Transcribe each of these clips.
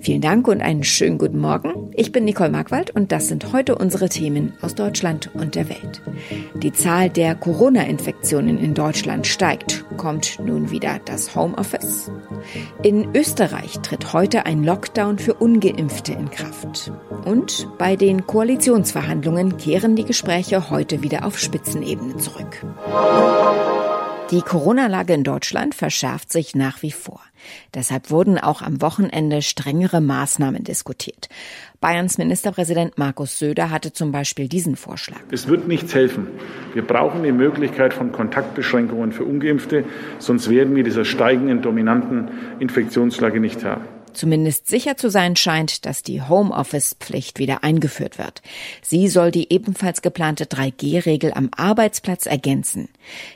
Vielen Dank und einen schönen guten Morgen. Ich bin Nicole Markwald und das sind heute unsere Themen aus Deutschland und der Welt. Die Zahl der Corona-Infektionen in Deutschland steigt. Kommt nun wieder das Homeoffice? In Österreich tritt heute ein Lockdown für ungeimpfte in Kraft. Und bei den Koalitionsverhandlungen kehren die Gespräche heute wieder auf Spitzenebene zurück. Die Corona-Lage in Deutschland verschärft sich nach wie vor. Deshalb wurden auch am Wochenende strengere Maßnahmen diskutiert. Bayerns Ministerpräsident Markus Söder hatte zum Beispiel diesen Vorschlag. Es wird nichts helfen. Wir brauchen die Möglichkeit von Kontaktbeschränkungen für ungeimpfte, sonst werden wir dieser steigenden dominanten Infektionslage nicht Herr. Zumindest sicher zu sein scheint, dass die Homeoffice-Pflicht wieder eingeführt wird. Sie soll die ebenfalls geplante 3G-Regel am Arbeitsplatz ergänzen.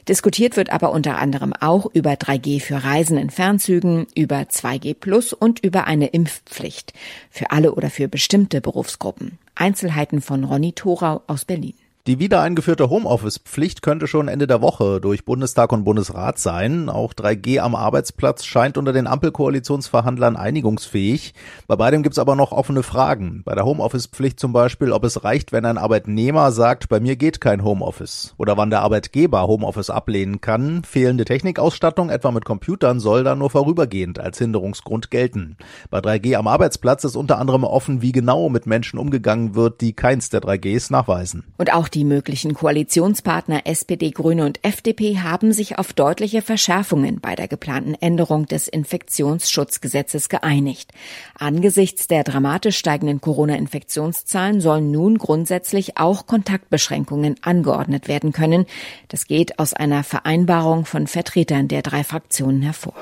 Diskutiert wird aber unter anderem auch über 3G für Reisen in Fernzügen, über 2G Plus und über eine Impfpflicht für alle oder für bestimmte Berufsgruppen. Einzelheiten von Ronny Thorau aus Berlin. Die wieder eingeführte Homeoffice-Pflicht könnte schon Ende der Woche durch Bundestag und Bundesrat sein. Auch 3G am Arbeitsplatz scheint unter den Ampelkoalitionsverhandlern einigungsfähig. Bei beidem gibt's aber noch offene Fragen. Bei der Homeoffice-Pflicht zum Beispiel, ob es reicht, wenn ein Arbeitnehmer sagt, bei mir geht kein Homeoffice. Oder wann der Arbeitgeber Homeoffice ablehnen kann. Fehlende Technikausstattung, etwa mit Computern, soll dann nur vorübergehend als Hinderungsgrund gelten. Bei 3G am Arbeitsplatz ist unter anderem offen, wie genau mit Menschen umgegangen wird, die keins der 3Gs nachweisen. Und auch die möglichen Koalitionspartner SPD, Grüne und FDP haben sich auf deutliche Verschärfungen bei der geplanten Änderung des Infektionsschutzgesetzes geeinigt. Angesichts der dramatisch steigenden Corona-Infektionszahlen sollen nun grundsätzlich auch Kontaktbeschränkungen angeordnet werden können. Das geht aus einer Vereinbarung von Vertretern der drei Fraktionen hervor.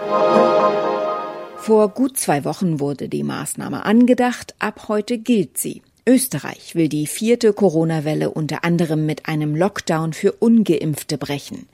Vor gut zwei Wochen wurde die Maßnahme angedacht, ab heute gilt sie. Österreich will die vierte Corona-Welle unter anderem mit einem Lockdown für ungeimpfte brechen.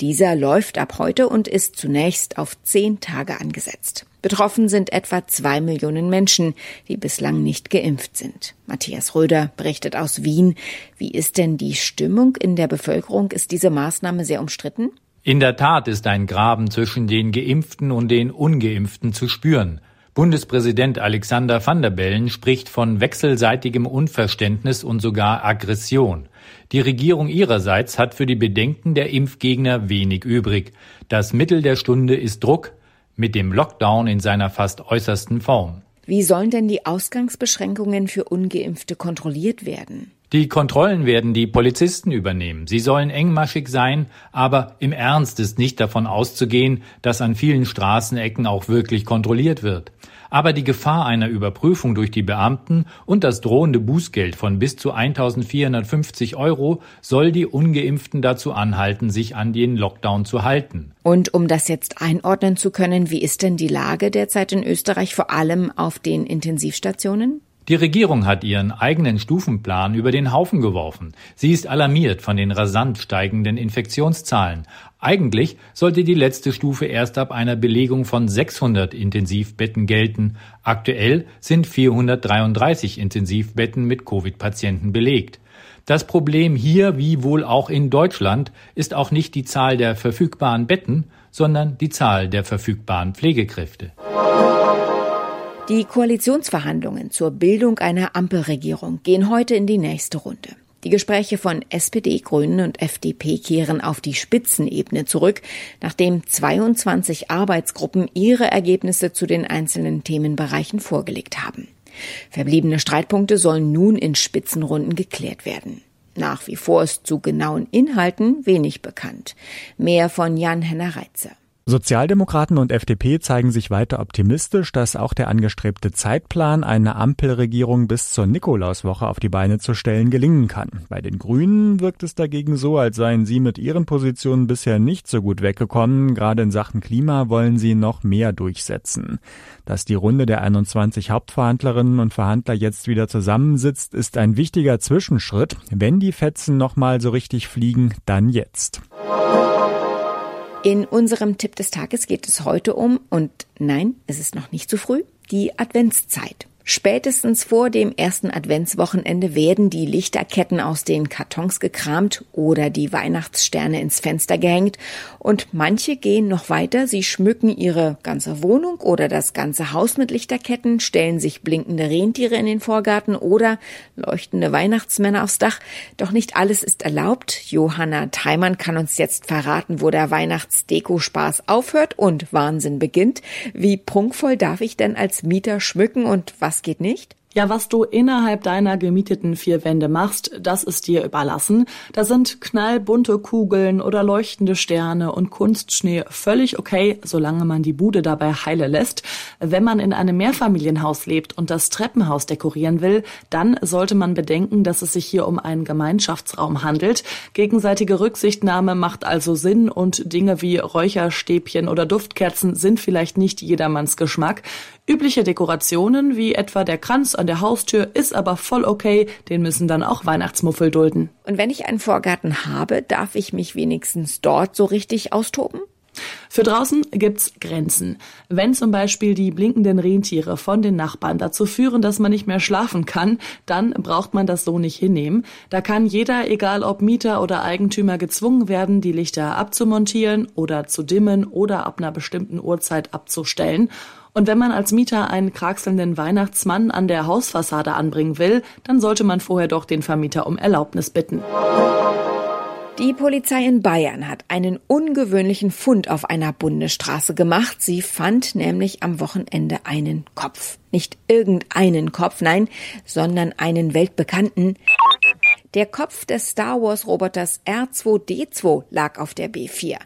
Dieser läuft ab heute und ist zunächst auf zehn Tage angesetzt. Betroffen sind etwa zwei Millionen Menschen, die bislang nicht geimpft sind. Matthias Röder berichtet aus Wien. Wie ist denn die Stimmung in der Bevölkerung? Ist diese Maßnahme sehr umstritten? In der Tat ist ein Graben zwischen den Geimpften und den Ungeimpften zu spüren. Bundespräsident Alexander van der Bellen spricht von wechselseitigem Unverständnis und sogar Aggression. Die Regierung ihrerseits hat für die Bedenken der Impfgegner wenig übrig. Das Mittel der Stunde ist Druck mit dem Lockdown in seiner fast äußersten Form. Wie sollen denn die Ausgangsbeschränkungen für ungeimpfte kontrolliert werden? Die Kontrollen werden die Polizisten übernehmen. Sie sollen engmaschig sein, aber im Ernst ist nicht davon auszugehen, dass an vielen Straßenecken auch wirklich kontrolliert wird. Aber die Gefahr einer Überprüfung durch die Beamten und das drohende Bußgeld von bis zu 1450 Euro soll die Ungeimpften dazu anhalten, sich an den Lockdown zu halten. Und um das jetzt einordnen zu können, wie ist denn die Lage derzeit in Österreich, vor allem auf den Intensivstationen? Die Regierung hat ihren eigenen Stufenplan über den Haufen geworfen. Sie ist alarmiert von den rasant steigenden Infektionszahlen. Eigentlich sollte die letzte Stufe erst ab einer Belegung von 600 Intensivbetten gelten. Aktuell sind 433 Intensivbetten mit Covid-Patienten belegt. Das Problem hier, wie wohl auch in Deutschland, ist auch nicht die Zahl der verfügbaren Betten, sondern die Zahl der verfügbaren Pflegekräfte. Die Koalitionsverhandlungen zur Bildung einer Ampelregierung gehen heute in die nächste Runde. Die Gespräche von SPD, Grünen und FDP kehren auf die Spitzenebene zurück, nachdem 22 Arbeitsgruppen ihre Ergebnisse zu den einzelnen Themenbereichen vorgelegt haben. Verbliebene Streitpunkte sollen nun in Spitzenrunden geklärt werden. Nach wie vor ist zu genauen Inhalten wenig bekannt. Mehr von Jan-Henner Reitzer. Sozialdemokraten und FDP zeigen sich weiter optimistisch, dass auch der angestrebte Zeitplan, eine Ampelregierung bis zur Nikolauswoche auf die Beine zu stellen, gelingen kann. Bei den Grünen wirkt es dagegen so, als seien sie mit ihren Positionen bisher nicht so gut weggekommen. Gerade in Sachen Klima wollen sie noch mehr durchsetzen. Dass die Runde der 21 Hauptverhandlerinnen und Verhandler jetzt wieder zusammensitzt, ist ein wichtiger Zwischenschritt. Wenn die Fetzen nochmal so richtig fliegen, dann jetzt. In unserem Tipp des Tages geht es heute um, und nein, es ist noch nicht zu früh, die Adventszeit. Spätestens vor dem ersten Adventswochenende werden die Lichterketten aus den Kartons gekramt oder die Weihnachtssterne ins Fenster gehängt und manche gehen noch weiter, sie schmücken ihre ganze Wohnung oder das ganze Haus mit Lichterketten, stellen sich blinkende Rentiere in den Vorgarten oder leuchtende Weihnachtsmänner aufs Dach. Doch nicht alles ist erlaubt. Johanna Theimann kann uns jetzt verraten, wo der Weihnachtsdeko-Spaß aufhört und Wahnsinn beginnt. Wie prunkvoll darf ich denn als Mieter schmücken und was was geht nicht? Ja, was du innerhalb deiner gemieteten vier Wände machst, das ist dir überlassen. Da sind knallbunte Kugeln oder leuchtende Sterne und Kunstschnee völlig okay, solange man die Bude dabei heile lässt. Wenn man in einem Mehrfamilienhaus lebt und das Treppenhaus dekorieren will, dann sollte man bedenken, dass es sich hier um einen Gemeinschaftsraum handelt. Gegenseitige Rücksichtnahme macht also Sinn und Dinge wie Räucherstäbchen oder Duftkerzen sind vielleicht nicht jedermanns Geschmack. Übliche Dekorationen wie etwa der Kranz an der Haustür ist aber voll okay, den müssen dann auch Weihnachtsmuffel dulden. Und wenn ich einen Vorgarten habe, darf ich mich wenigstens dort so richtig austoben? Für draußen gibt's Grenzen. Wenn zum Beispiel die blinkenden Rentiere von den Nachbarn dazu führen, dass man nicht mehr schlafen kann, dann braucht man das so nicht hinnehmen. Da kann jeder, egal ob Mieter oder Eigentümer, gezwungen werden, die Lichter abzumontieren oder zu dimmen oder ab einer bestimmten Uhrzeit abzustellen. Und wenn man als Mieter einen kraxelnden Weihnachtsmann an der Hausfassade anbringen will, dann sollte man vorher doch den Vermieter um Erlaubnis bitten. Die Polizei in Bayern hat einen ungewöhnlichen Fund auf einer Bundesstraße gemacht. Sie fand nämlich am Wochenende einen Kopf. Nicht irgendeinen Kopf, nein, sondern einen weltbekannten. Der Kopf des Star Wars Roboters R2D2 lag auf der B4.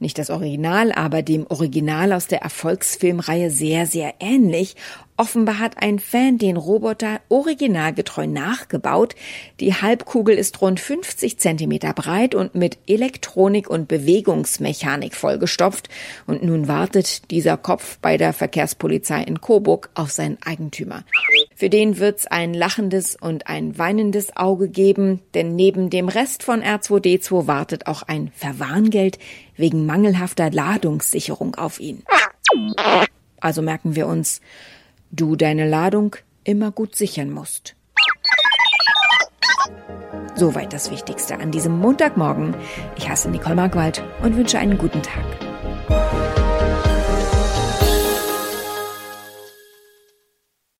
Nicht das Original, aber dem Original aus der Erfolgsfilmreihe sehr, sehr ähnlich. Offenbar hat ein Fan den Roboter originalgetreu nachgebaut. Die Halbkugel ist rund 50 Zentimeter breit und mit Elektronik und Bewegungsmechanik vollgestopft. Und nun wartet dieser Kopf bei der Verkehrspolizei in Coburg auf seinen Eigentümer. Für den wird's ein lachendes und ein weinendes Auge geben, denn neben dem Rest von R2D2 wartet auch ein Verwarngeld wegen mangelhafter Ladungssicherung auf ihn. Also merken wir uns, du deine Ladung immer gut sichern musst. Soweit das Wichtigste an diesem Montagmorgen. Ich heiße Nicole Markwald und wünsche einen guten Tag.